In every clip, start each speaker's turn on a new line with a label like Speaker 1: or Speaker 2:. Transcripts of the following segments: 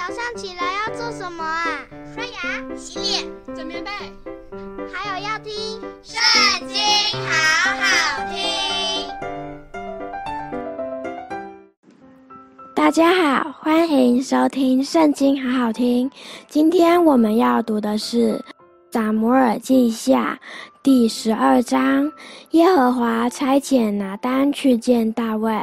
Speaker 1: 早上起来要做什么啊？
Speaker 2: 刷牙、洗脸、
Speaker 3: 整棉被，
Speaker 1: 还有要听《
Speaker 2: 圣经》，好好听。
Speaker 4: 大家好，欢迎收听《圣经》，好好听。今天我们要读的是《撒母耳记下》第十二章。耶和华差遣拿单去见大卫。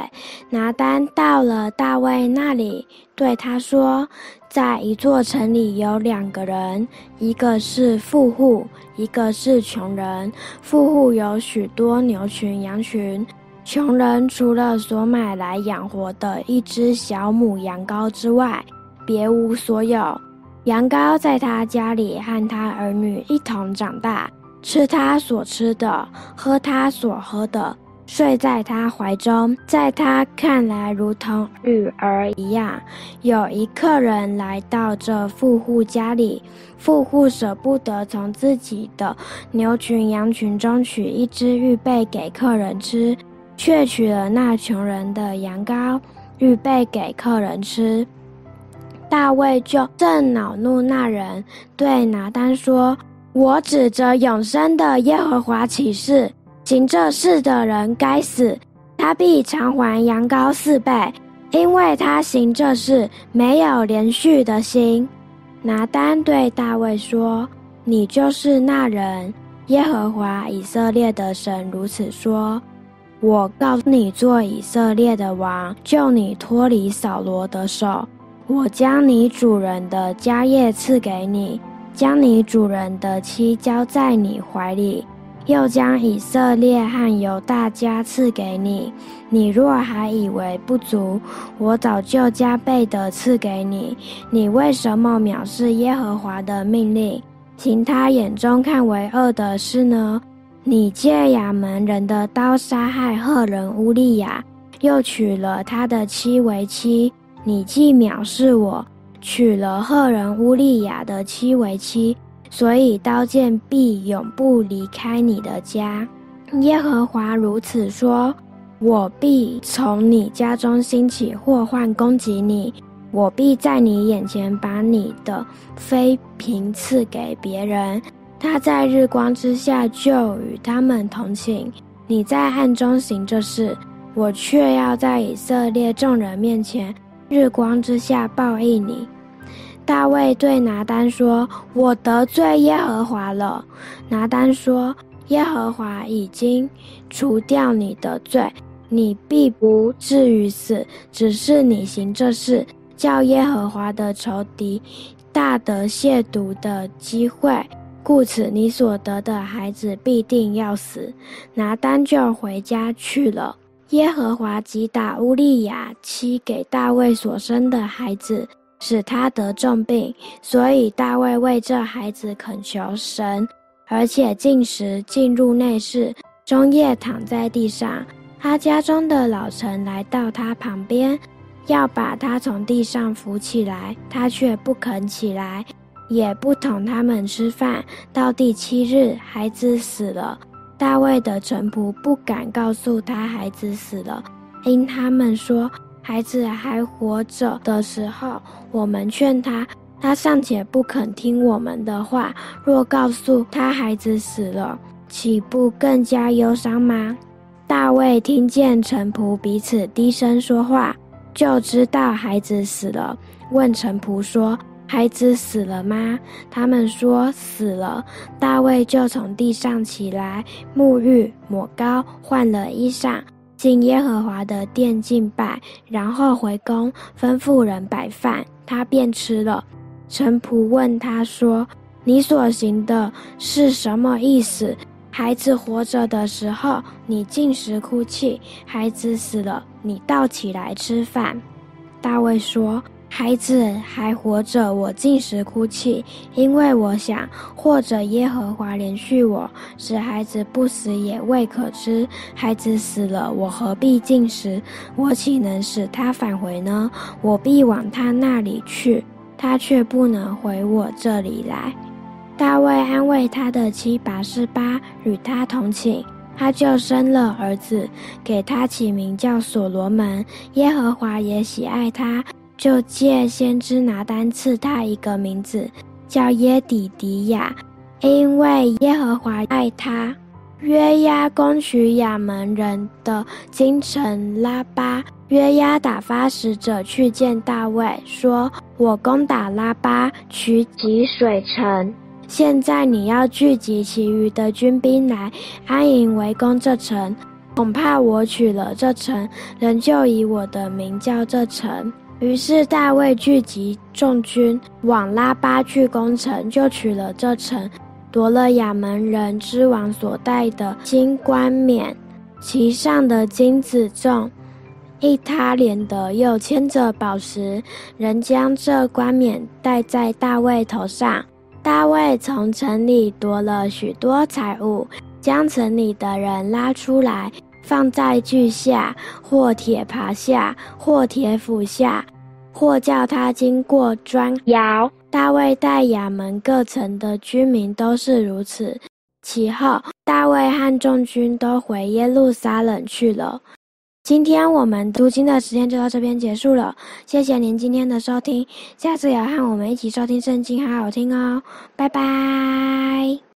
Speaker 4: 拿单到了大卫那里，对他说：“在一座城里有两个人，一个是富户，一个是穷人。富户有许多牛群羊群，穷人除了所买来养活的一只小母羊羔之外，别无所有。羊羔在他家里和他儿女一同长大。”吃他所吃的，喝他所喝的，睡在他怀中，在他看来如同女儿一样。有一客人来到这富户家里，富户舍不得从自己的牛群羊群中取一只预备给客人吃，却取了那穷人的羊羔，预备给客人吃。大卫就正恼怒那人，对拿单说。我指着永生的耶和华起誓，行这事的人该死，他必偿还羊羔四倍，因为他行这事没有连续的心。拿单对大卫说：“你就是那人。耶和华以色列的神如此说：我告诉你做以色列的王，救你脱离扫罗的手。我将你主人的家业赐给你。”将你主人的妻交在你怀里，又将以色列和犹大家赐给你。你若还以为不足，我早就加倍的赐给你。你为什么藐视耶和华的命令，行他眼中看为恶的事呢？你借亚扪人的刀杀害赫人乌利亚，又娶了他的妻为妻。你既藐视我。娶了赫人乌利亚的妻为妻，所以刀剑必永不离开你的家。耶和华如此说：我必从你家中兴起祸患攻击你，我必在你眼前把你的妃嫔赐给别人，他在日光之下就与他们同寝。你在暗中行这事，我却要在以色列众人面前。日光之下报应你。大卫对拿单说：“我得罪耶和华了。”拿单说：“耶和华已经除掉你的罪，你必不至于死，只是你行这事，叫耶和华的仇敌大得亵渎的机会，故此你所得的孩子必定要死。”拿单就回家去了。耶和华击打乌利亚妻给大卫所生的孩子，使他得重病，所以大卫为这孩子恳求神，而且禁食进入内室，终夜躺在地上。他家中的老臣来到他旁边，要把他从地上扶起来，他却不肯起来，也不同他们吃饭。到第七日，孩子死了。大卫的臣仆不敢告诉他孩子死了，因他们说孩子还活着的时候，我们劝他，他尚且不肯听我们的话。若告诉他孩子死了，岂不更加忧伤吗？大卫听见臣仆彼此低声说话，就知道孩子死了，问臣仆说。孩子死了吗？他们说死了。大卫就从地上起来，沐浴、抹膏，换了衣裳，进耶和华的殿敬拜，然后回宫，吩咐人摆饭，他便吃了。臣仆问他说：“你所行的是什么意思？孩子活着的时候，你禁食哭泣；孩子死了，你倒起来吃饭。”大卫说。孩子还活着，我禁食哭泣，因为我想，或者耶和华怜恤我，使孩子不死也未可知。孩子死了，我何必禁食？我岂能使他返回呢？我必往他那里去，他却不能回我这里来。大卫安慰他的妻拔示巴，与他同寝，他就生了儿子，给他起名叫所罗门。耶和华也喜爱他。就借先知拿单赐他一个名字，叫耶底迪亚，因为耶和华爱他。约押攻取亚扪人的京城拉巴。约押打发使者去见大卫，说：“我攻打拉巴，取汲水城。现在你要聚集其余的军兵来安营围攻这城。恐怕我取了这城，人就以我的名叫这城。”于是大卫聚集众军往拉巴去攻城，就取了这城。夺了亚扪人之王所戴的金冠冕，其上的金子重一他连得，又牵着宝石，人将这冠冕戴在大卫头上。大卫从城里夺了许多财物，将城里的人拉出来，放在锯下，或铁耙下，或铁斧下，或叫他经过砖窑。大卫在亚门各城的居民都是如此。其后，大卫和众军都回耶路撒冷去了。今天我们读经的时间就到这边结束了。谢谢您今天的收听，下次也要和我们一起收听圣经，好好听哦。拜拜。